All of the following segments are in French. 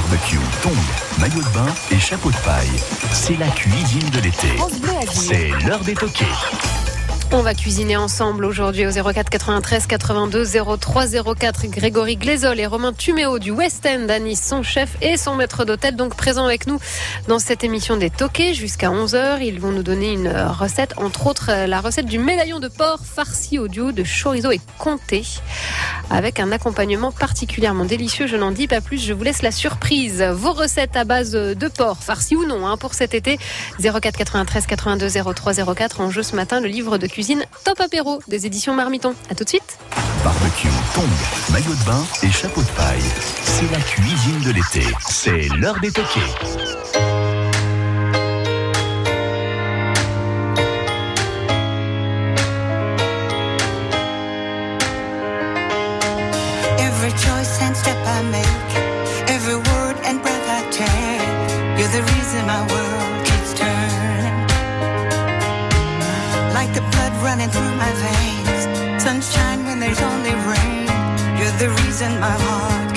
Barbecue, tongs, maillot de bain et chapeau de paille. C'est la cuisine de l'été. C'est l'heure des toqués. On va cuisiner ensemble aujourd'hui au 04 93 82 03 04. Grégory Glésol et Romain Tuméo du West End à Nice, son chef et son maître d'hôtel, donc présents avec nous dans cette émission des toqués jusqu'à 11h. Ils vont nous donner une recette, entre autres la recette du médaillon de porc farci au duo de chorizo et comté avec un accompagnement particulièrement délicieux. Je n'en dis pas plus, je vous laisse la surprise. Vos recettes à base de porc, farci ou non, hein, pour cet été. 04 93 82 03 04. En jeu ce matin, le livre de cuisine Top Apéro des éditions Marmiton. À tout de suite. Barbecue, tongs, maillot de bain et chapeau de paille. C'est la cuisine de l'été. C'est l'heure des toqués. Every choice and step I make, every word and breath I take, you're the reason my world running through my veins, sunshine when there's only rain, you're the reason my heart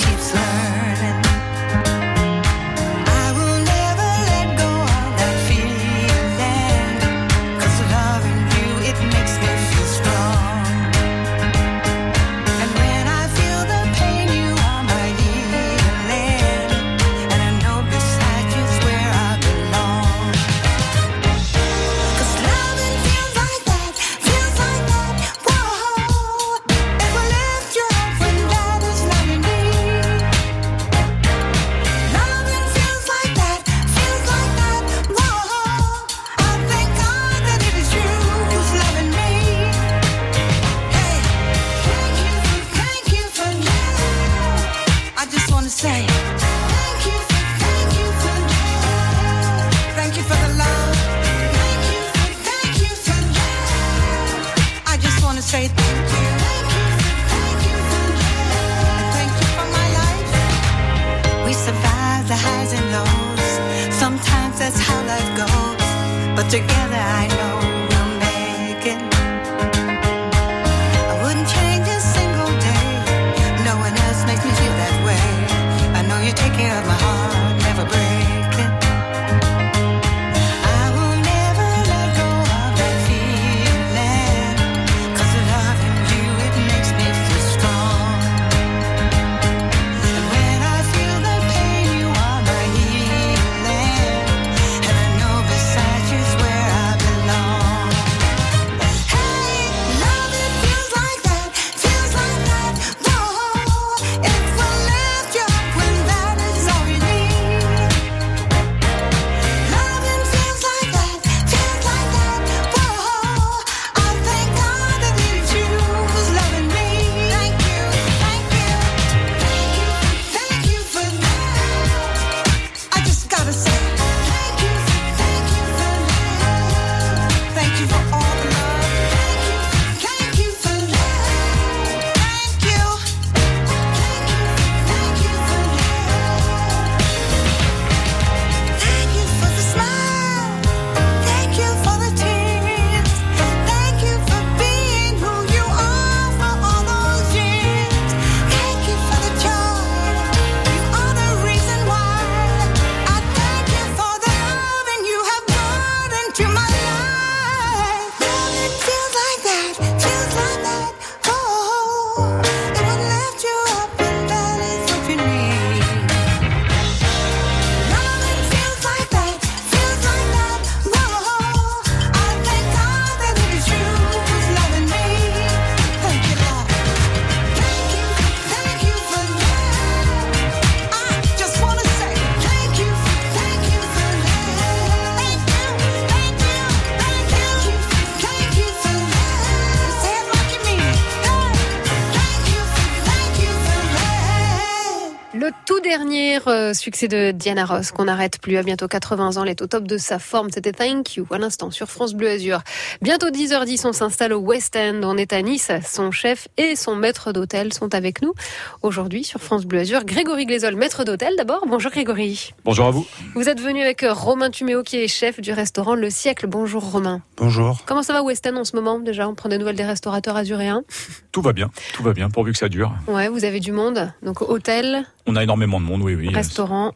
dernier euh, succès de Diana Ross, qu'on n'arrête plus à bientôt 80 ans, elle est au top de sa forme. C'était Thank You à l'instant sur France Bleu Azur. Bientôt 10h10, on s'installe au West End. On est à Nice. Son chef et son maître d'hôtel sont avec nous aujourd'hui sur France Bleu Azur. Grégory Glésol, maître d'hôtel d'abord. Bonjour Grégory. Bonjour à vous. Vous êtes venu avec euh, Romain Tuméo qui est chef du restaurant Le Siècle. Bonjour Romain. Bonjour. Comment ça va au West End en ce moment? Déjà On prend des nouvelles des restaurateurs azuréens. Tout va bien, tout va bien, pourvu que ça dure. Ouais, vous avez du monde. Donc hôtel, On a énormément de monde, oui, oui. Restaurant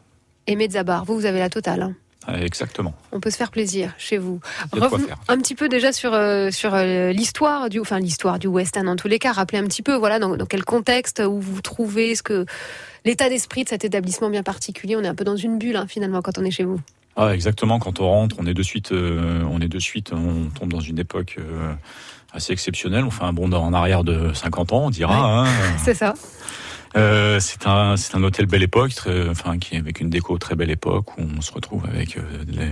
et mezzabar. Vous, vous avez la totale. hein. Euh, Exactement. On peut se faire plaisir chez vous. Revenons un petit peu déjà sur euh, sur euh, l'histoire du, enfin l'histoire du West End en tous les cas. Rappelez un petit peu, voilà, dans, dans quel contexte où vous vous trouvez, ce que l'état d'esprit de cet établissement bien particulier. On est un peu dans une bulle hein, finalement quand on est chez vous. Ah, exactement. Quand on rentre, on est de suite, euh, on est de suite, on tombe dans une époque assez exceptionnelle. On fait un bond en arrière de 50 ans, on dira. hein. C'est ça. Euh, c'est un, c'est un hôtel belle époque, très, enfin, qui avec une déco très belle époque où on se retrouve avec euh, les,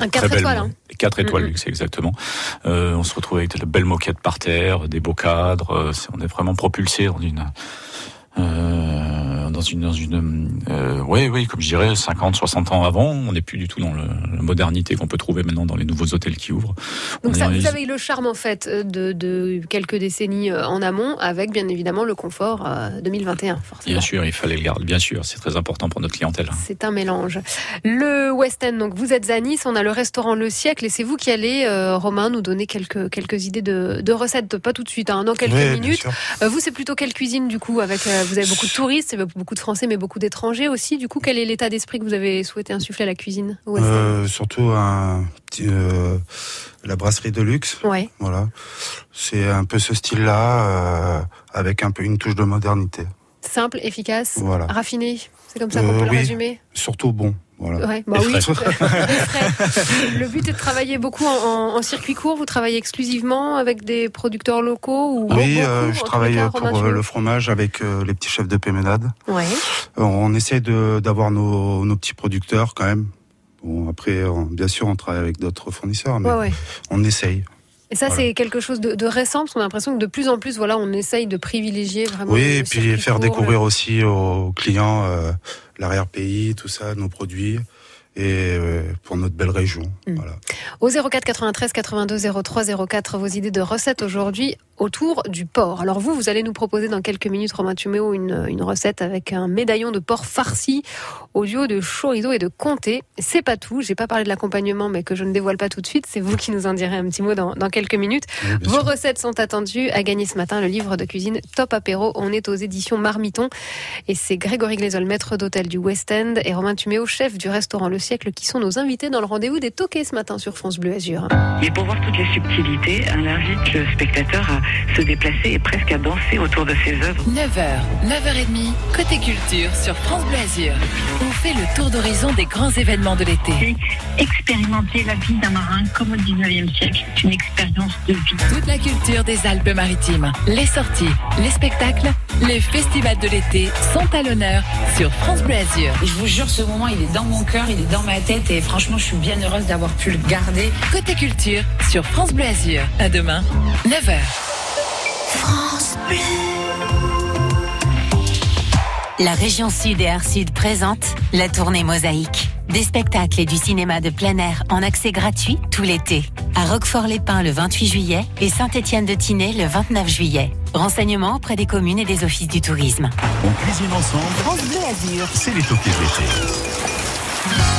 Un très quatre belles- étoiles, hein. Quatre étoiles, Mhm. c'est exactement. Euh, on se retrouve avec de belles moquettes par terre, des beaux cadres. euh, on est vraiment propulsé dans une, euh, dans une, dans une, euh, oui, oui, comme je dirais, 50, 60 ans avant. On n'est plus du tout dans le, la modernité qu'on peut trouver maintenant dans les nouveaux hôtels qui ouvrent. Donc On ça, vous avez eu le charme en fait de, de quelques décennies euh, en amont, avec bien évidemment le confort euh, 2021, forcément. Bien sûr, il fallait le garder. Bien sûr, c'est très important pour notre clientèle. C'est un mélange. Le West End, donc vous êtes à Nice, on a le restaurant Le Siècle et c'est vous qui allez, euh, Romain, nous donner quelques, quelques idées de, de recettes, pas tout de suite, hein, dans quelques Oui, minutes. Euh, vous, c'est plutôt quelle cuisine du coup avec, euh, Vous avez beaucoup de touristes, beaucoup de Français, mais beaucoup d'étrangers aussi. Du coup, quel est l'état d'esprit que vous avez souhaité insuffler à la cuisine Euh, surtout un petit, euh, la brasserie de luxe. Ouais. Voilà. C'est un peu ce style-là, euh, avec un peu une touche de modernité. Simple, efficace, Voilà. raffiné. C'est comme ça qu'on Euh, peut le résumer. Surtout bon. Voilà. Ouais, bah oui. Le but est de travailler beaucoup en, en- en circuit court. Vous travaillez exclusivement avec des producteurs locaux ou Oui, beaucoup, euh, je travaille cas, pour Romain euh, le fromage avec euh, les petits chefs de Péménade. Ouais. Euh, On essaie d'avoir nos, nos petits producteurs quand même. Bon, après, on- bien sûr, on travaille avec d'autres fournisseurs, mais ouais. on essaye. Et ça, Voilà. c'est quelque chose de, de récent, parce qu'on a l'impression que de plus en plus, voilà, on essaye de privilégier vraiment. Oui, et puis faire court, découvrir aussi aux clients euh, l'arrière-pays, tout ça, nos produits, et euh, pour notre belle région. Mm. Voilà. Au 04 93 82 03 04, vos idées de recettes aujourd'hui autour du porc. Alors vous, vous allez nous proposer dans quelques minutes, Romain Tuméo, une, une recette avec un médaillon de porc farci au duo de chorizo et de comté. C'est pas tout, j'ai pas parlé de l'accompagnement, mais que je ne dévoile pas tout de suite. C'est vous qui nous en direz un petit mot dans, dans quelques minutes. Oui, Vos sûr. recettes sont attendues à gagner ce matin le livre de cuisine Top Apéro. On est aux éditions Marmiton et c'est Grégory Glésol, maître d'hôtel du West End et Romain Tuméo, chef du restaurant Le Siècle qui sont nos invités dans le rendez-vous des toquets ce matin sur France Bleu Azur. Mais pour voir toutes les subtilités, on invite le spectateur à se déplacer et presque à danser autour de ses œuvres. 9h, 9h30, côté culture sur France Bleu Azur. On fait le tour d'horizon des grands événements de l'été. expérimenter la vie d'un marin comme au 19e siècle. C'est une expérience de vie. Toute la culture des Alpes-Maritimes, les sorties, les spectacles, les festivals de l'été sont à l'honneur sur France Bleu Azur. Je vous jure, ce moment, il est dans mon cœur, il est dans ma tête et franchement, je suis bien heureuse d'avoir pu le garder. Côté culture sur France Bleu Azur. À demain, 9h. La région Sud et Air Sud présente la tournée Mosaïque. Des spectacles et du cinéma de plein air en accès gratuit tout l'été. À Roquefort-les-Pins le 28 juillet et Saint-Étienne-de-Tinée le 29 juillet. Renseignements auprès des communes et des offices du tourisme. On cuisine ensemble. France Bleu Azur. C'est les toquets de l'été.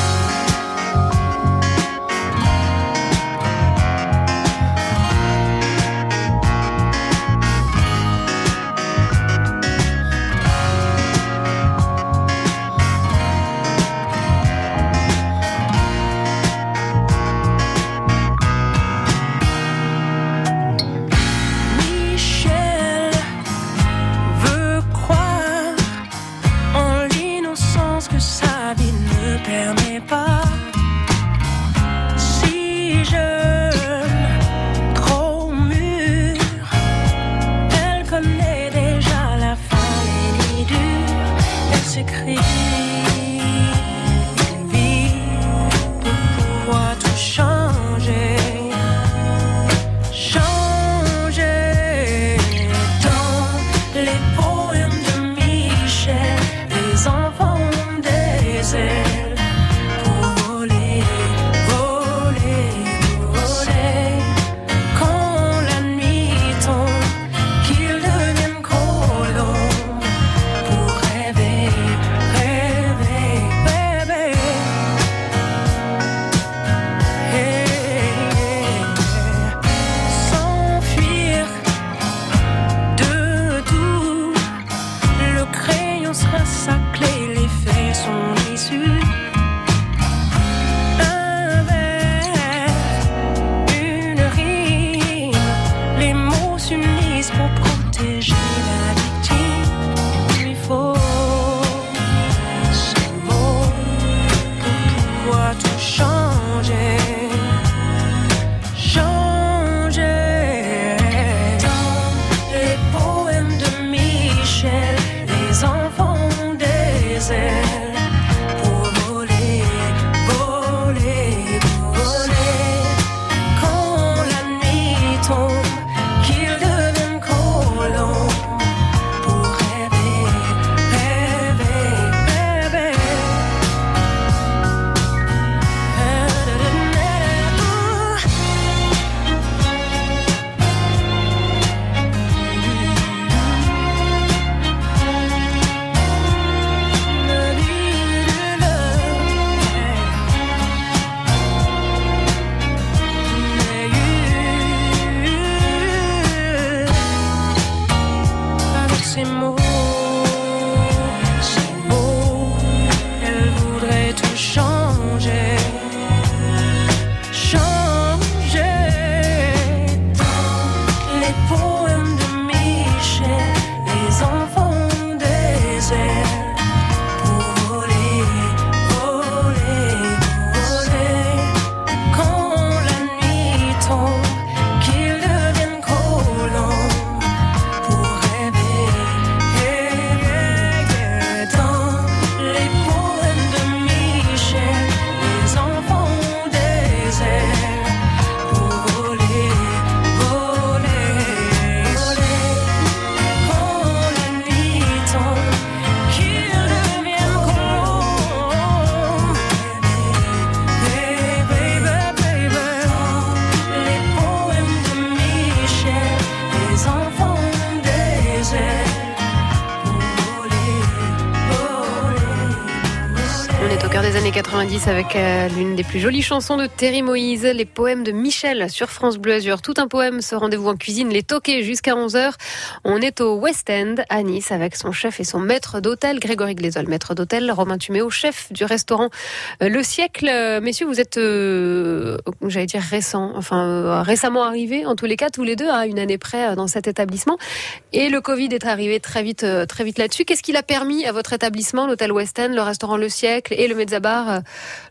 popcorn. service avec euh, l'une des plus jolies chansons de Terry Moïse, les poèmes de Michel sur France Bleu Azur. Tout un poème, ce rendez-vous en cuisine, les toqués jusqu'à 11h. On est au West End à Nice avec son chef et son maître d'hôtel, Grégory Glésol, maître d'hôtel, Romain Tuméo, chef du restaurant euh, Le Siècle. Euh, Messieurs, vous êtes, j'allais dire récent, enfin récemment arrivés, en tous les cas, tous les deux, à une année près dans cet établissement. Et le Covid est arrivé très vite, très vite là-dessus. Qu'est-ce qu'il a permis à votre établissement, l'hôtel West End, le restaurant Le Siècle et le Mezzabar,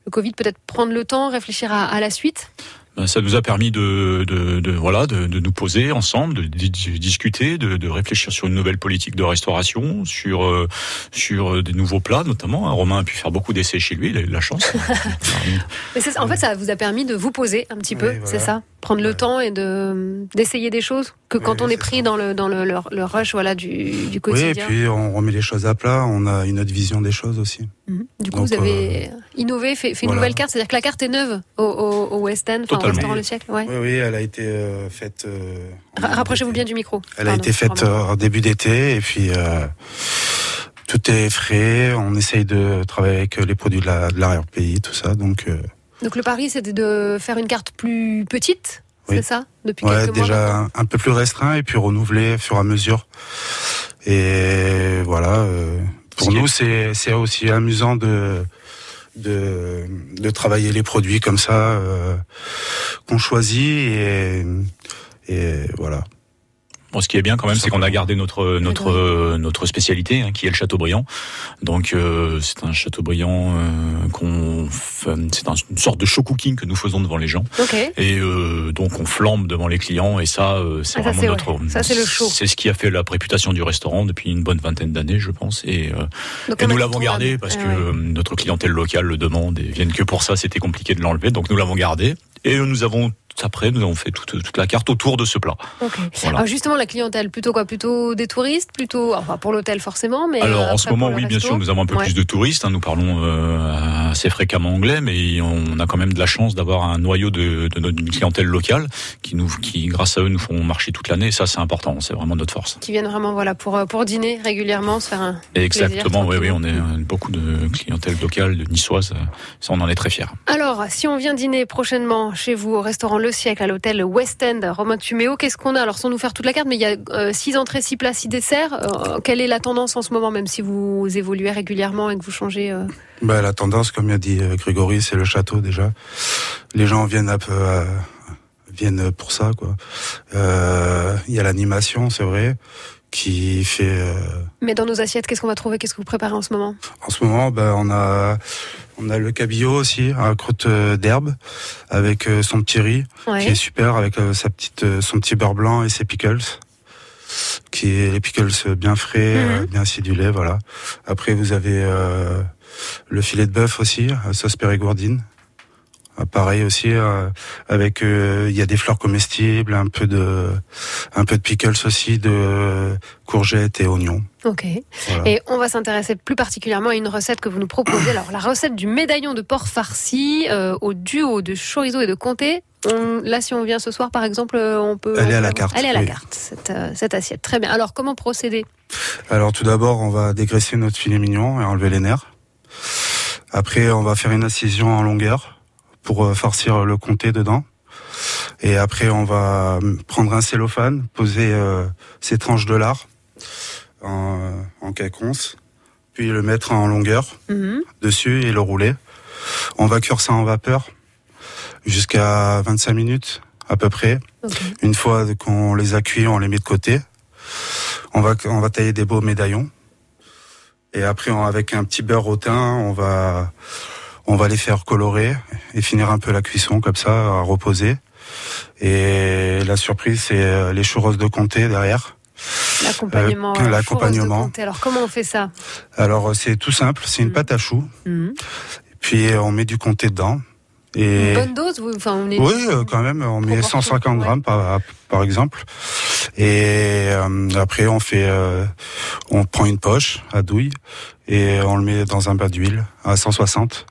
le Covid peut-être prendre le temps, réfléchir à, à la suite Ben, Ça nous a permis de, de, de- voilà de, de nous poser ensemble, de, di- di- discuter, de, réfléchir sur une nouvelle politique de restauration, sur euh, sur euh, des nouveaux plats notamment. hein. Romain a pu faire beaucoup d'essais chez lui, il a eu de la chance. Mais c'est- En fait, ça vous a permis de vous poser un petit peu, Oui, voilà. c'est ça Prendre le temps et de d'essayer des choses que quand Oui, on est pris ça. dans le dans le, le, le rush voilà du, du Oui, et quotidien. puis on remet les choses à plat, on a une autre vision des choses aussi. Mhm. Du coup, Donc, vous avez innové, fait, fait une nouvelle carte, c'est-à-dire que la carte est neuve au, au, au West End, enfin, au restaurant Le Siècle. Ouais. Oui, oui, elle a été euh, faite. euh, Rapprochez-vous bien du micro. Elle a été faite euh, en début d'été et puis euh, tout est frais. On essaye de travailler avec les produits de la- de l'arrière-pays, tout ça. Donc, euh, Donc le pari, c'était de faire une carte plus petite, Oui. c'est ça Depuis ouais, quelques mois déjà un, un peu plus restreint et puis renouvelé au fur et à mesure. Et voilà. euh, pour nous, est- c'est c'est aussi amusant de de, de travailler les produits comme ça euh, qu'on choisit et et voilà. Bon, ce qui est bien quand même, c'est qu'on a gardé notre notre euh, notre spécialité, hein, qui est le Châteaubriand. Donc euh, c'est un Châteaubriand euh, qu'on, fait- c'est un- une sorte de show cooking que nous faisons devant les gens. Ok. Et euh, donc on flambe devant les clients et ça, euh, c'est Ah, vraiment notre. Ça, c'est le show. C'est ce qui a fait la réputation du restaurant depuis une bonne vingtaine d'années, je pense. Et, euh, nous l'avons gardé parce Ouais, que ouais. euh, notre clientèle locale le demande et viennent que pour ça. C'était compliqué de l'enlever, donc nous l'avons gardé. Et euh, nous avons après, nous avons fait toute, toute la carte autour de ce plat. Ok. Voilà. Alors justement, la clientèle, plutôt quoi? Plutôt des touristes? Plutôt, enfin pour l'hôtel forcément, mais Alors euh, en ce après, moment, oui, bien sûr, nous avons un peu Ouais. plus de touristes. hein. nous parlons euh, assez fréquemment anglais, mais on a quand même de la chance d'avoir un noyau de, de notre clientèle locale qui, nous, qui, grâce à eux, nous font marcher toute l'année. Et ça, c'est important. C'est vraiment notre force. Qui viennent vraiment voilà pour euh, pour dîner régulièrement, se faire un plaisir, exactement. Oui, oui, on est beaucoup de clientèle locale, de niçoise. Ça, on en est très fiers. Alors, si on vient dîner prochainement chez vous au restaurant Le Siècle à l'hôtel West End, Romain Tuméo, qu'est-ce qu'on a? Alors, sans nous faire toute la carte, mais il y a euh, six entrées, six plats, six desserts. Euh, quelle est la tendance en ce moment, même si vous évoluez régulièrement et que vous changez euh, Bah, la tendance, comme a dit euh, Grégory, c'est le château déjà. Les gens viennent un peu, euh, viennent pour ça, quoi. Euh, Il y a l'animation, c'est vrai, qui fait. euh, Mais dans nos assiettes, qu'est-ce qu'on va trouver? Qu'est-ce que vous préparez en ce moment? En ce moment, bah, on a, on a le cabillaud aussi, à croûte euh, d'herbe, avec euh, son petit riz, Ouais. qui est super, avec euh, sa petite, son petit beurre blanc et ses pickles. Qui est les pickles bien frais, Mhm. bien acidulés, voilà. Après, vous avez euh, le filet de bœuf aussi, sauce périgourdine. Ah, Pareil aussi, euh, avec euh, il y a des fleurs comestibles, un peu de, un peu de pickles aussi, de courgettes et oignons. Ok. Voilà. Et on va s'intéresser plus particulièrement à une recette que vous nous proposez. Alors, la recette du médaillon de porc farci euh, au duo de chorizo et de comté. On- là, si on vient ce soir, par exemple, euh, on peut. Elle est à la carte, Elle est à la oui. carte, cette, euh, cette assiette. Très bien. Alors, comment procéder? Alors tout d'abord, on va dégraisser notre filet mignon et enlever les nerfs. Après, on va faire une incision en longueur pour euh, farcir le comté dedans. Et après, on va euh, prendre un cellophane, poser euh, ces tranches de lard en, euh, en caconce, puis le mettre en longueur Mhm. dessus et le rouler. On va cuire ça en vapeur jusqu'à 25 minutes à peu près. Une fois qu'on les a cuits, on les met de côté. On va, on va tailler des beaux médaillons. Et après, on- avec un petit beurre au thym, on va, on va les faire colorer et finir un peu la cuisson comme ça, à reposer. Et la surprise, c'est euh, les churros de comté derrière. L'accompagnement. Euh, euh, l'accompagnement. Alors, comment on fait ça? Alors, c'est tout simple, c'est une pâte à choux. Mhm. Puis, on met du comté dedans. Et... Une bonne dose vous- Enfin, on est. Oui, euh, quand même, on met Proportion, 150 grammes par, par exemple. Et euh, après, on fait, euh, on prend une poche à douille et on le met dans un bas d'huile à 160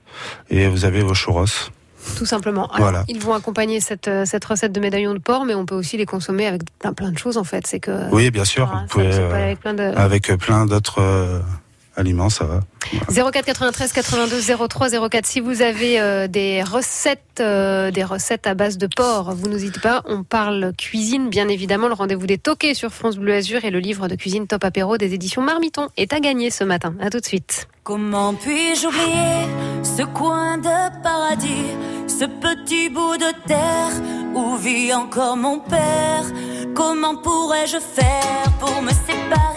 et vous avez vos churros. Tout simplement. Alors, Voilà. Ils vont accompagner cette, euh, cette recette de médaillon de porc, mais on peut aussi les consommer avec plein, plein de choses en fait. C'est que. Oui, bien sûr, Voilà, vous pouvez euh, plein avec plein d'autres euh, aliments, ça va. 04 93 82 03 04. Si vous avez euh, des recettes, euh, des recettes à base de porc, vous nous dites pas. On parle cuisine, bien évidemment. Le rendez-vous des toqués sur France Bleu Azur et le livre de cuisine Top Apéro des éditions Marmiton est à gagner ce matin. À tout de suite. Comment puis-je oublier ce coin de paradis, ce petit bout de terre où vit encore mon père? Comment pourrais-je faire pour me séparer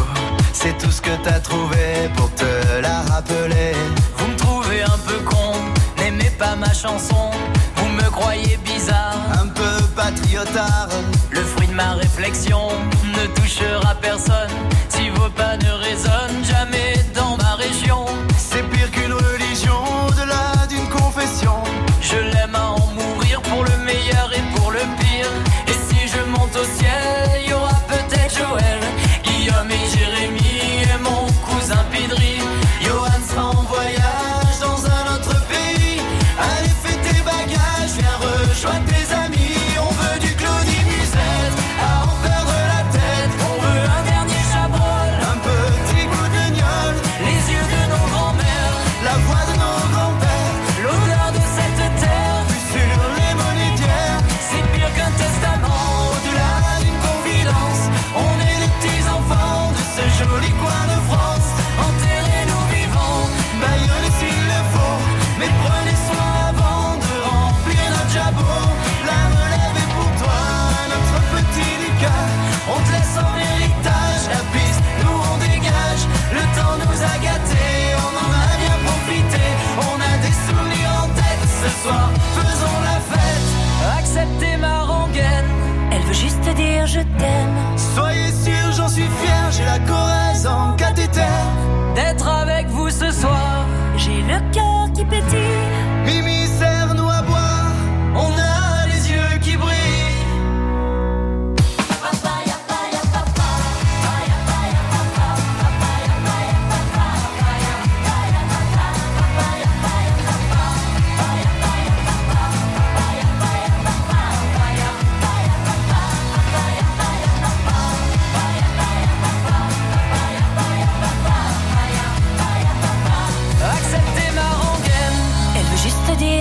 c'est tout ce que t'as trouvé pour te la rappeler. Vous me trouvez un peu con, n'aimez pas ma chanson.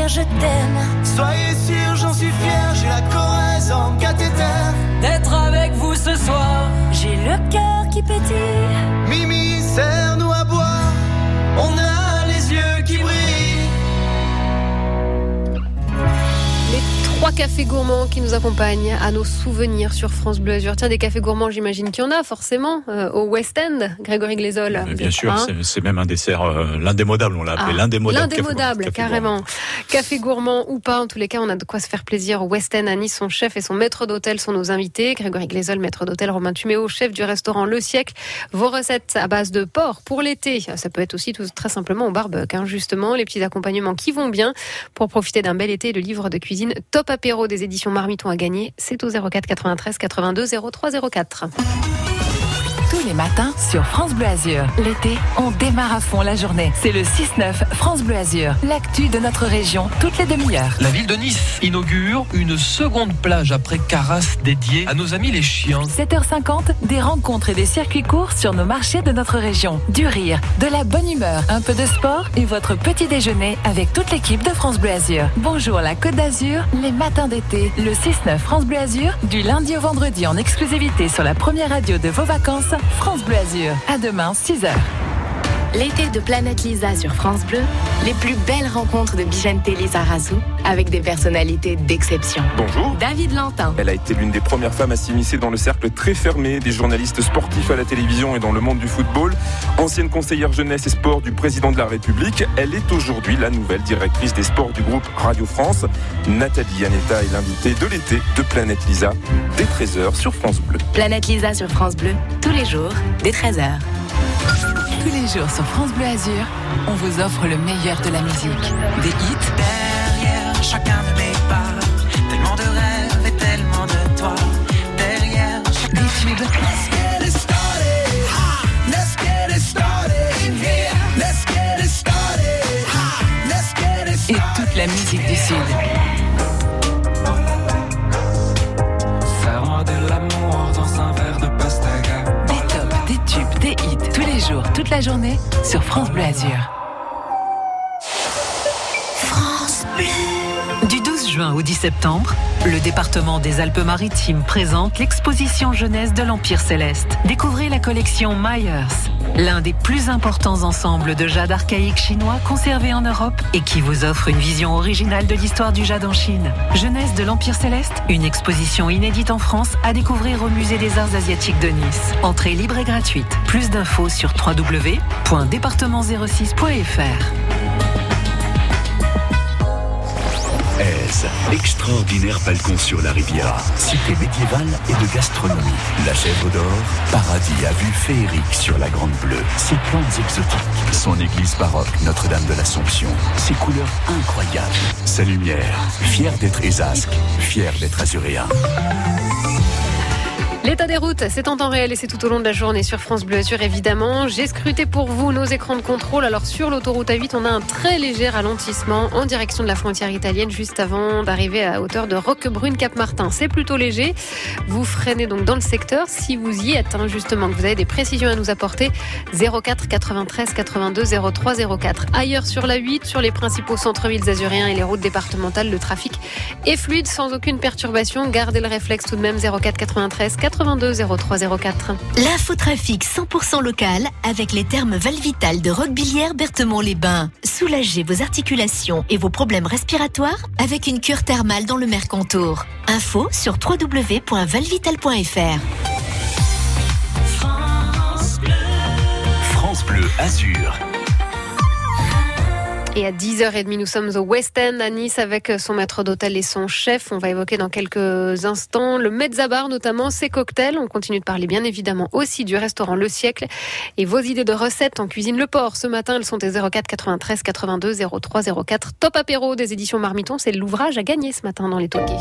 Dire je t'aime. Soyez sûr, j'en suis fier, j'ai la Corrèze en cathéter. D'être avec vous ce soir, j'ai le cœur qui pétille. Mimi, trois cafés gourmands qui nous accompagnent à nos souvenirs sur France Bleu Azur. Tiens, des cafés gourmands, j'imagine qu'il y en a forcément euh, au West End, Grégory Glésol. Bien sûr, Hein c'est- même un dessert, euh, l'indémodable, on l'a appelé Ah, l'indémodable. café L'indémodable, gourmand. carrément. Café gourmand ou pas, en tous les cas, on a de quoi se faire plaisir au West End à Nice. Son chef et son maître d'hôtel sont nos invités. Grégory Glésol, maître d'hôtel, Romain Tuméo, chef du restaurant Le Siècle. Vos recettes à base de porc pour l'été. Ça peut être aussi tout, très simplement au barbecue, hein, justement. Les petits accompagnements qui vont bien pour profiter d'un bel été. Le livre de cuisine Top Apéro des éditions Marmiton à gagner. C'est au 04 93 82 03 04. Tous les matins sur France Bleu Azur. L'été, on démarre à fond la journée. C'est le 6-9 France Bleu Azur. L'actu de notre région, toutes les demi-heures. La ville de Nice inaugure une seconde plage après Carras dédiée à nos amis les chiens. 7h50, des rencontres et des circuits courts sur nos marchés de notre région. Du rire, de la bonne humeur, un peu de sport et votre petit déjeuner avec toute l'équipe de France Bleu Azur. Bonjour la Côte d'Azur, les matins d'été, le 6-9 France Bleu Azur, du lundi au vendredi en exclusivité sur la première radio de vos vacances, France Bleu Azur. À demain, 6h. L'été de Planète Lisa sur France Bleu, les plus belles rencontres de Bigente Lizarazu avec des personnalités d'exception. Bonjour. David Lantin, Elle a été l'une des premières femmes à s'immiscer dans le cercle très fermé des journalistes sportifs à la télévision et dans le monde du football. Ancienne conseillère jeunesse et sport du président de la République, elle est aujourd'hui la nouvelle directrice des sports du groupe Radio France. Nathalie Yanetta est l'invitée de l'été de Planète Lisa, dès 13h sur France Bleu. Planète Lisa sur France Bleu, tous les jours, dès 13h. Tous les jours sur France Bleu Azur, on vous offre le meilleur de la musique. Des hits, Derrière chacun de mes pas, tellement de rêves et tellement de toi. Derrière chacun des tubes Let's get it started. Ha! Let's get it started. In here. Let's get it started. Ha! Let's get it et started. toute la musique du Sud. Toute la journée sur France Bleu Azur. France Bleu. Du 12 juin au 10 septembre, le département des Alpes-Maritimes présente l'exposition jeunesse de l'Empire céleste. Découvrez la collection Myers, l'un des plus importants ensembles de jade archaïque chinois conservés en Europe et qui vous offre une vision originale de l'histoire du jade en Chine. Jeunesse de l'Empire céleste, une exposition inédite en France à découvrir au musée des arts asiatiques de Nice. Entrée libre et gratuite. Plus d'infos sur www.département06.fr. Aise, extraordinaire balcon sur la Riviera, cité médiévale et de gastronomie. La Chèvre d'Or, paradis à vue féerique sur la Grande Bleue. Ses plantes exotiques, son église baroque Notre-Dame de l'Assomption, ses couleurs incroyables, sa lumière, fier d'être Ésasque, fier d'être azuréen. L'état des routes, c'est en temps réel et c'est tout au long de la journée sur France Bleu Azur évidemment. J'ai scruté pour vous nos écrans de contrôle. Alors sur l'autoroute A8, on a un très léger ralentissement en direction de la frontière italienne juste avant d'arriver à hauteur de Roquebrune-Cap-Martin. C'est plutôt léger. Vous freinez donc dans le secteur. Si vous y êtes, hein, justement, que vous avez des précisions à nous apporter, 04 93 82 03 04. Ailleurs sur la 8, sur les principaux centres-villes azuréens et les routes départementales, le trafic est fluide sans aucune perturbation. Gardez le réflexe tout de même 04 93 82 03 04. L'infotrafic 100% local avec les termes Valvital de Roquebillière Berthemont-les-Bains. Soulagez vos articulations et vos problèmes respiratoires avec une cure thermale dans le Mercantour. Info sur www.valvital.fr. France Bleu Azur. Et à 10h30, nous sommes au West End à Nice avec son maître d'hôtel et son chef. On va évoquer dans quelques instants le Mezzabar, notamment ses cocktails. On continue de parler bien évidemment aussi du restaurant Le Siècle et vos idées de recettes en cuisine Le Port. Ce matin, elles sont des 04 93 82 03 04. Top apéro des éditions Marmiton, c'est l'ouvrage à gagner ce matin dans les toquets.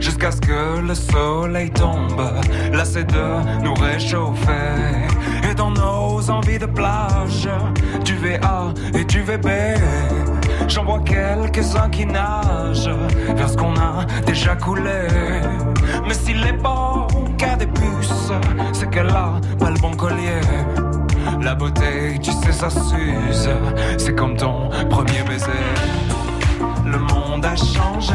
Jusqu'à ce que le soleil tombe, c'est de nous réchauffer. Et dans nos envies de plage, du VA et du VB. J'en vois quelques-uns qui nagent vers ce qu'on a déjà coulé. Mais s'il est bon qu'à des puces, c'est qu'elle a pas le bon collier. La beauté, tu sais, ça s'use. C'est comme ton premier baiser. Le monde a changé.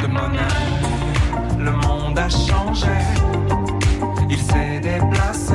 Le monde a changé, Il s'est déplacé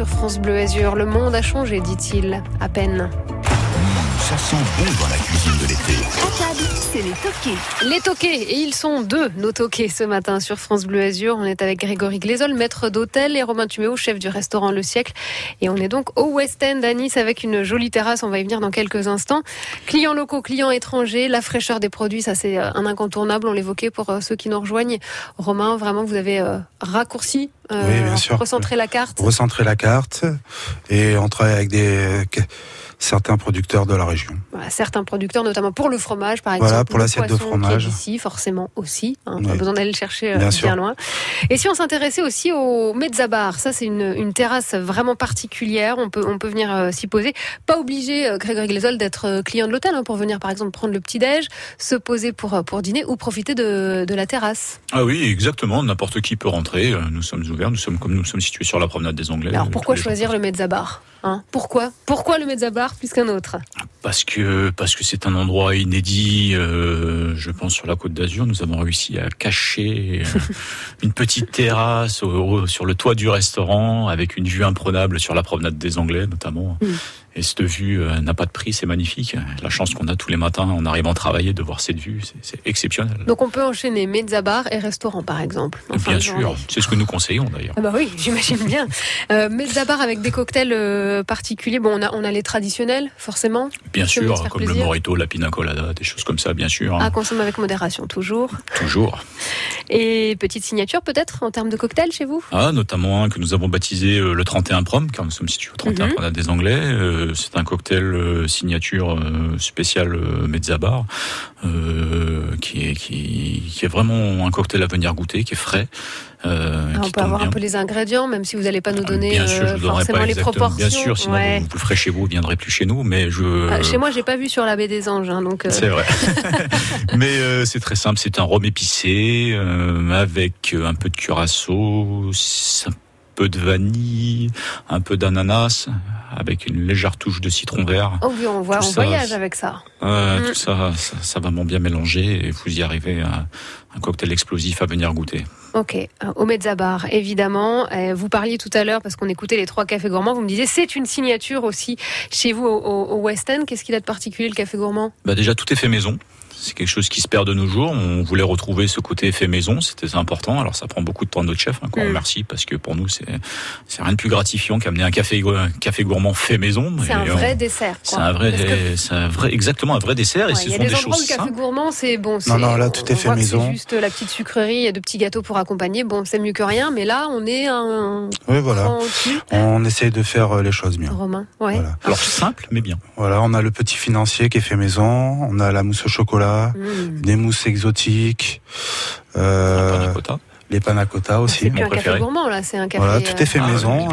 sur France Bleu Azur. Le monde a changé, dit-il, à peine. Ça sent bon dans la c'est les toqués. Les toqués, et ils sont deux, nos toqués, ce matin sur France Bleu Azur. On est avec Grégory Glésol, maître d'hôtel, et Romain Tuméo, chef du restaurant Le Siècle. Et on est donc au West End à Nice avec une jolie terrasse. On va y venir dans quelques instants. Clients locaux, clients étrangers, la fraîcheur des produits, ça c'est euh, un incontournable. On l'évoquait pour euh, ceux qui nous rejoignent. Romain, vraiment, vous avez euh, raccourci, euh, Oui, bien sûr. recentré la carte. Recentrer la carte et on travaille avec des certains producteurs de la région. Voilà, certains producteurs, notamment pour le fromage, par Voilà, exemple. pour le l'assiette de poisson qui est fromage. d'ici, forcément aussi. Hein, Pas Oui. besoin d'aller le chercher euh, Bien bien, sûr. loin. Et si on s'intéressait aussi au mezzabar, ça c'est une, une terrasse vraiment particulière. On peut, on peut venir euh, s'y poser. Pas obligé, euh, Grégory Glésol, d'être euh, client de l'hôtel hein, pour venir, par exemple, prendre le petit déj, se poser pour euh, pour dîner ou profiter de, de la terrasse. Ah oui, exactement. N'importe qui peut rentrer. Nous sommes ouverts. Nous sommes comme nous sommes situés sur la promenade des Anglais. Alors pourquoi choisir le mezzabar? Hein Pourquoi? Pourquoi le mezzabar plus qu'un autre? Parce que parce que c'est un endroit inédit, euh, je pense sur la Côte d'Azur, nous avons réussi à cacher euh, une petite terrasse au- au- sur le toit du restaurant avec une vue imprenable sur la promenade des Anglais notamment. Mm. Et cette vue euh, n'a pas de prix, c'est magnifique. La chance qu'on a tous les matins en arrivant à travailler de voir cette vue, c'est- exceptionnel. Donc on peut enchaîner mezzabar et restaurant, par exemple. Bien sûr, c'est ce que nous conseillons d'ailleurs. Ah bah oui, j'imagine bien. Euh, mezzabar avec des cocktails euh, particuliers. Bon, on a, on a les traditionnels, forcément. Bien sûr, comme le morito, la pina colada, des choses comme ça, bien sûr. À consommer avec modération, toujours. Toujours. Et petite signature, peut-être, en termes de cocktails chez vous? Ah, notamment un que nous avons baptisé euh, le 31 Prom, car nous sommes situés au 31 Mhm. Promenade des Anglais. C'est un cocktail euh, signature euh, spécial euh, Mezzabar, qui, est, qui, qui est vraiment un cocktail à venir goûter, qui est frais. Euh, Ah, On peut avoir bien. un peu les ingrédients, même si vous n'allez pas nous donner Bien sûr, je euh, ne donnerai forcément pas les proportions. Bien sûr, sinon Ouais. vous, vous le ferez chez vous, vous viendrez plus chez nous. Mais je. Ah, chez moi, j'ai pas vu sur la baie des Anges, hein, donc. euh, C'est vrai. Mais c'est très simple, c'est un rhum épicé avec un peu de curaçao, un peu de vanille, un peu d'ananas, avec une légère touche de citron vert. Oh oui, on voit, Tout on ça, voyage avec ça. Euh, Mm. Tout ça, ça, ça va bien mélanger et vous y arrivez à un cocktail explosif à venir goûter. Ok, euh, au Mezzabar, évidemment. Euh, vous parliez tout à l'heure, parce qu'on écoutait les trois cafés gourmands, vous me disiez c'est une signature aussi chez vous au, au- au West End. Qu'est-ce qu'il a de particulier le café gourmand? Bah déjà, tout est fait maison. C'est quelque chose qui se perd de nos jours. On voulait retrouver ce côté fait maison, c'était important. Alors ça prend beaucoup de temps de notre chef, hein, qu'on Mm. remercie parce que pour nous c'est c'est rien de plus gratifiant qu'amener un café un café gourmand fait maison. C'est Et un on- vrai dessert. C'est un vrai, Parce que- c'est un vrai, exactement un vrai dessert. et Ouais, ce Il y a sont des des choses le café gourmand, c'est bon. c'est- Non, non, là, tout est on fait maison. C'est juste la petite sucrerie et de petits gâteaux pour accompagner. Bon, c'est mieux que rien, mais là, on est un. Oui, voilà. On essaye de faire euh, les choses bien. Romain, ouais. Voilà. Alors simple, mais bien. Voilà, on a le petit financier qui est fait maison, on a la mousse au chocolat, Mm. des mousses exotiques, euh, les panna cotta aussi. C'est plus un café gourmand, là, c'est un café. Voilà, tout est fait euh, maison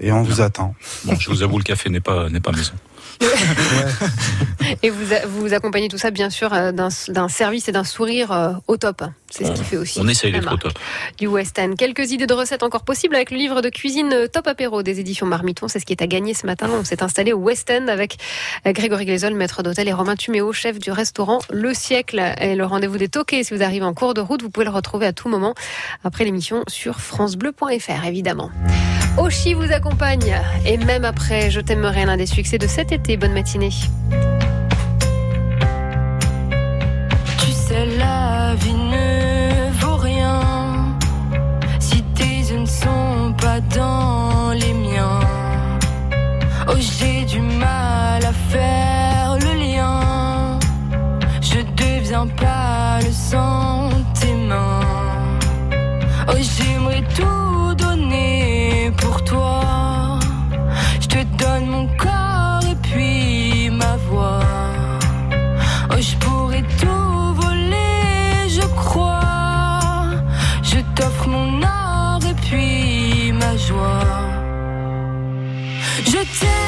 et, et on vous attend. Bon, je vous avoue, le café n'est pas n'est pas maison. Et vous, a- vous accompagnez tout ça, bien sûr, euh, d'un d'un service et d'un sourire euh, au top. C'est ce qui fait aussi. On essaye d'être au top. Du West End. Quelques idées de recettes encore possibles avec le livre de cuisine Top Apéro des éditions Marmiton. C'est ce qui est à gagner ce matin. On s'est installé au West End avec Grégory Glésol, maître d'hôtel, et Romain Tuméo, chef du restaurant Le Siècle. Et le rendez-vous des toqués, si vous arrivez en cours de route, vous pouvez le retrouver à tout moment après l'émission sur FranceBleu.fr, évidemment. Oshi vous accompagne. Et même après, je t'aimerai l'un des succès de cet été. Bonne matinée. Tu sais, la vie Oh, j'ai Je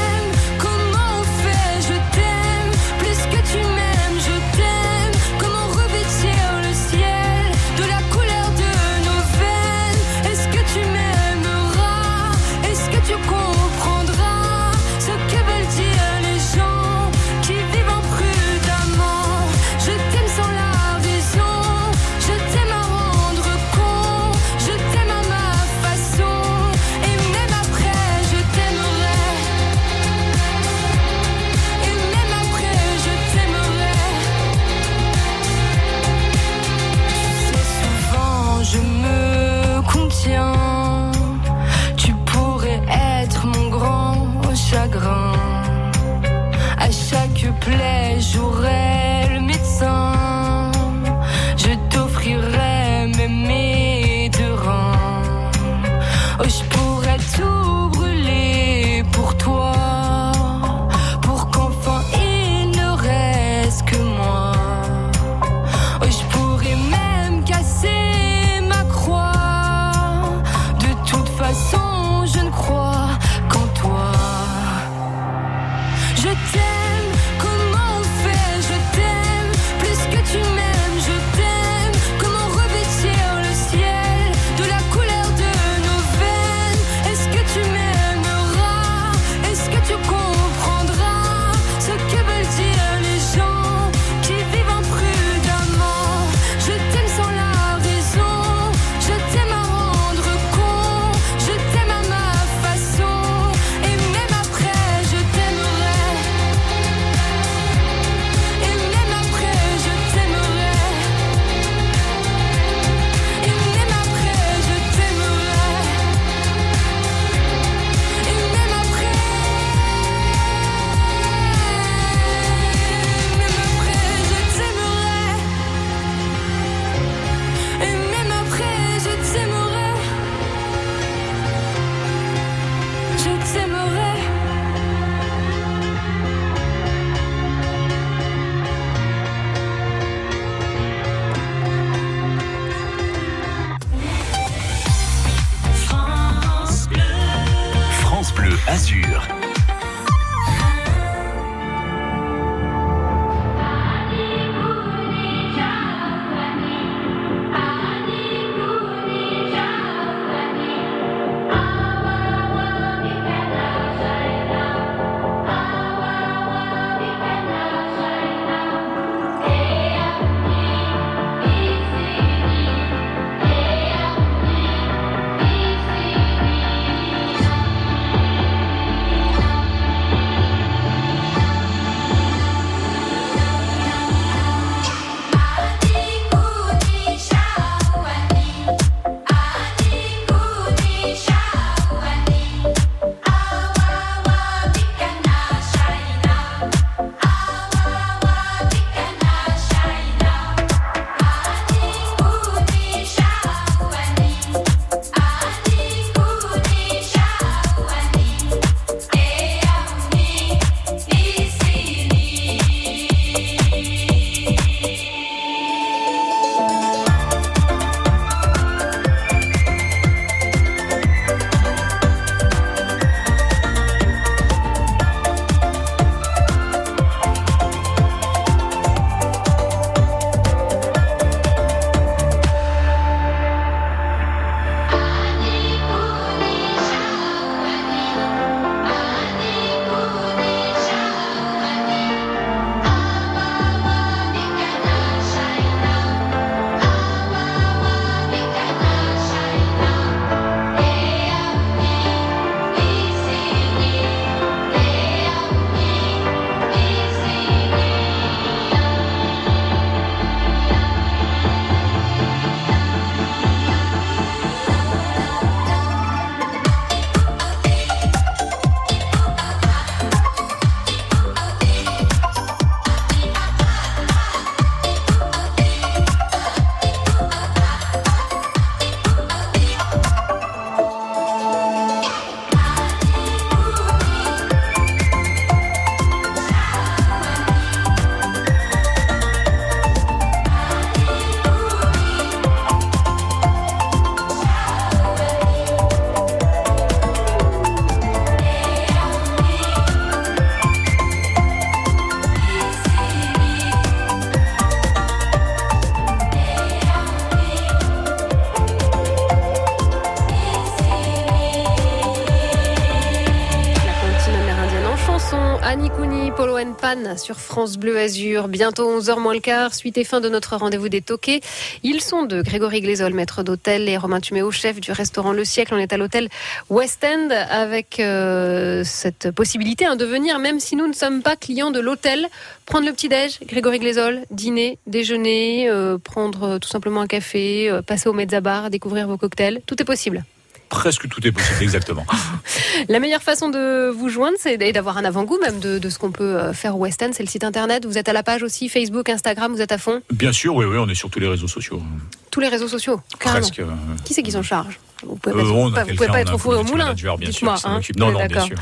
sur France Bleu Azur. Bientôt 11h moins le quart, suite et fin de notre rendez-vous des toqués. Ils sont de Grégory Glésol, maître d'hôtel, et Romain Tuméo, chef du restaurant Le Siècle. On est à l'hôtel West End avec euh, cette possibilité hein, de venir, même si nous ne sommes pas clients de l'hôtel, prendre le petit-déj, Grégory Glésol, dîner, déjeuner, euh, prendre euh, tout simplement un café, passer au Mezzabar, découvrir vos cocktails. Tout est possible. Presque tout est possible, exactement. La meilleure façon de vous joindre, c'est d'avoir un avant-goût même de, de ce qu'on peut euh, faire au West End. C'est le site internet. Vous êtes à la page aussi, Facebook, Instagram, vous êtes à fond? Bien sûr, oui, oui, on est sur tous les réseaux sociaux. Tous les réseaux sociaux, carrément. Presque. euh, Qui c'est qui s'en charge Vous pouvez Euh, pas, on a pas- vous quelqu'un, pouvez pas être au four et au moulin. manager, bien sûr, Dites-moi, hein. Non, non, bien d'accord. sûr.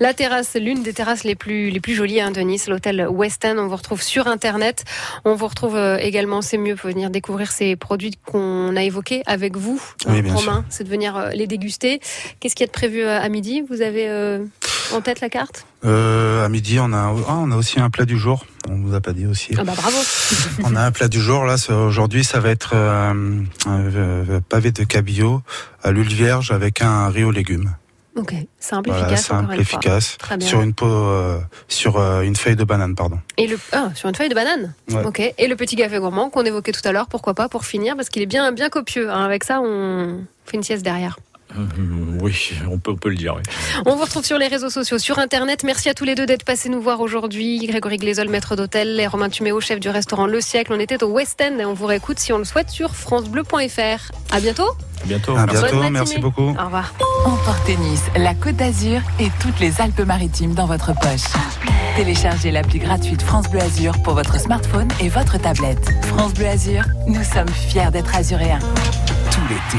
La terrasse, l'une des terrasses les plus, les plus jolies, hein, de Nice, l'hôtel West End. On vous retrouve sur Internet. On vous retrouve euh, également, c'est mieux, pour venir découvrir ces produits qu'on a évoqués avec vous, Oui, euh, bien Romain. C'est de venir euh, les déguster. Qu'est-ce qu'il y a de prévu euh, à midi? Vous avez euh, en tête la carte Euh, à midi, on a, ah, on a aussi un plat du jour. On vous a pas dit aussi. Ah bah bravo On a un plat du jour. Là, aujourd'hui, ça va être euh, un euh, pavé de cabillaud à l'huile vierge avec un riz aux légumes. Ok, simple, Voilà, efficace. simple, une efficace. Très bien. Sur une peau, euh, sur euh, une feuille de banane, pardon. Et le ah, sur une feuille de banane. Ouais. Ok. Et le petit café gourmand qu'on évoquait tout à l'heure, pourquoi pas pour finir, parce qu'il est bien bien copieux. hein. Avec ça, on fait une sieste derrière. Euh, oui, on peut, on peut le dire. oui. On vous retrouve sur les réseaux sociaux, sur Internet. Merci à tous les deux d'être passés nous voir aujourd'hui. Grégory Glésol, maître d'hôtel, et Romain Tuméo, chef du restaurant Le Siècle. On était au West End et on vous réécoute si on le souhaite sur francebleu.fr. À bientôt. À bientôt. À bientôt. Merci beaucoup. Au revoir. Emportez Nice, la Côte d'Azur et toutes les Alpes-Maritimes dans votre poche. Téléchargez l'appli gratuite France Bleu Azur pour votre smartphone et votre tablette. France Bleu Azur, nous sommes fiers d'être azuréens. Tout l'été,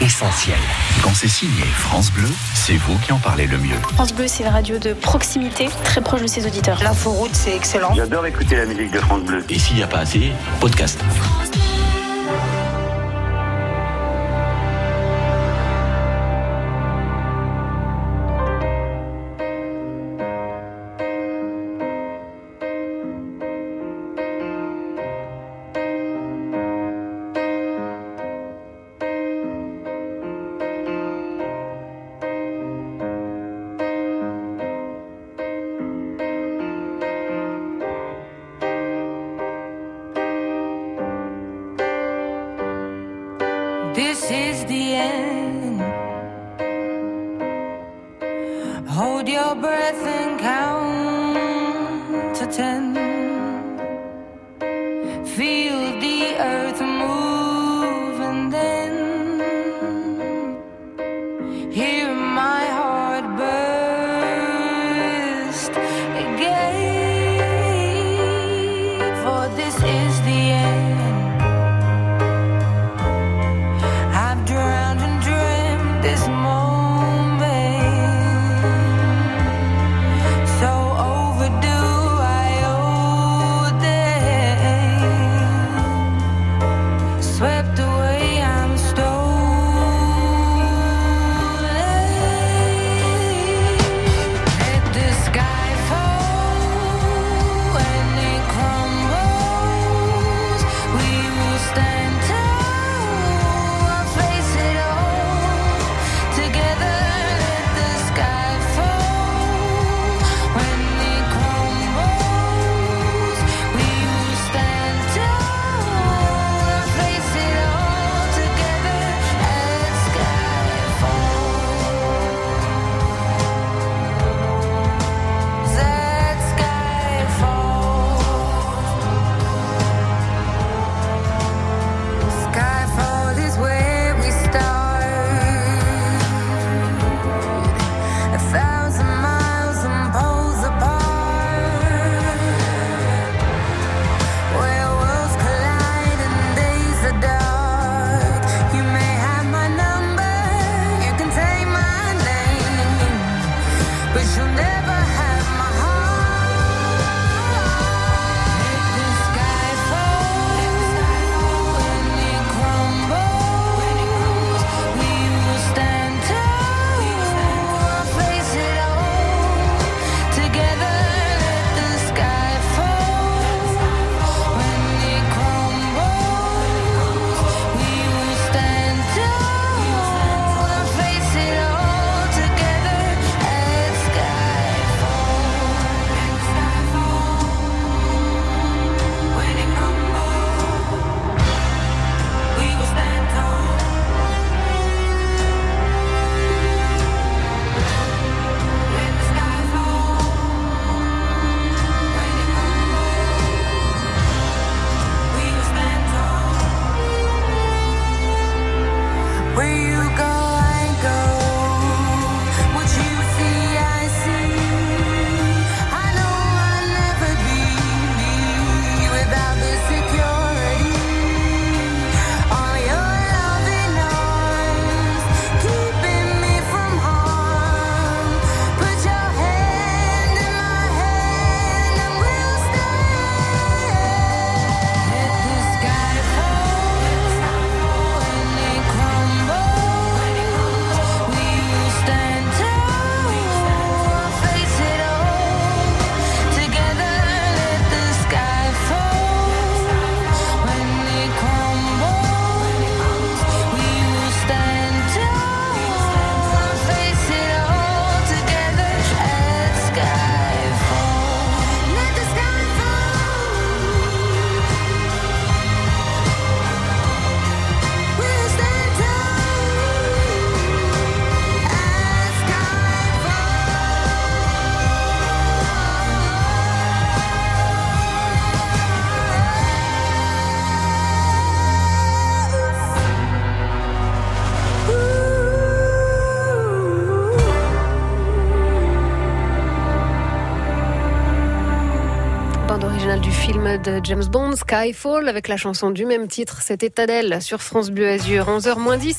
essentiel. Quand c'est signé France Bleu, c'est vous qui en parlez le mieux. France Bleu, c'est une radio de proximité, très proche de ses auditeurs. L'inforoute, c'est excellent. J'adore écouter la musique de France Bleu. Et s'il n'y a pas assez, podcast. For this is the end. de James Bond, Skyfall, avec la chanson du même titre. C'était Adèle sur France Bleu Azur. 11h moins 10.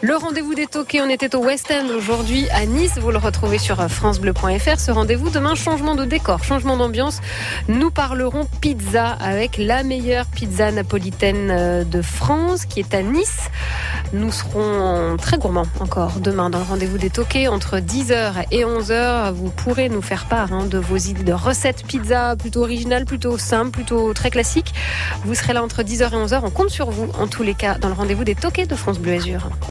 Le rendez-vous des toqués. On était au West End aujourd'hui à Nice. Vous le retrouvez sur FranceBleu.fr. Ce rendez-vous demain, changement de décor, changement d'ambiance. Nous parlerons pizza avec la meilleure pizza napolitaine euh, de France qui est à Nice. Nous serons très gourmands encore demain dans le rendez-vous des toqués entre 10h et 11h. Vous pourrez nous faire part hein, de vos idées de recettes pizza plutôt originales, plutôt simples, plutôt très classiques. Vous serez là entre 10h et 11h. On compte sur vous en tous les cas dans le rendez-vous des toqués de France Bleu Azur.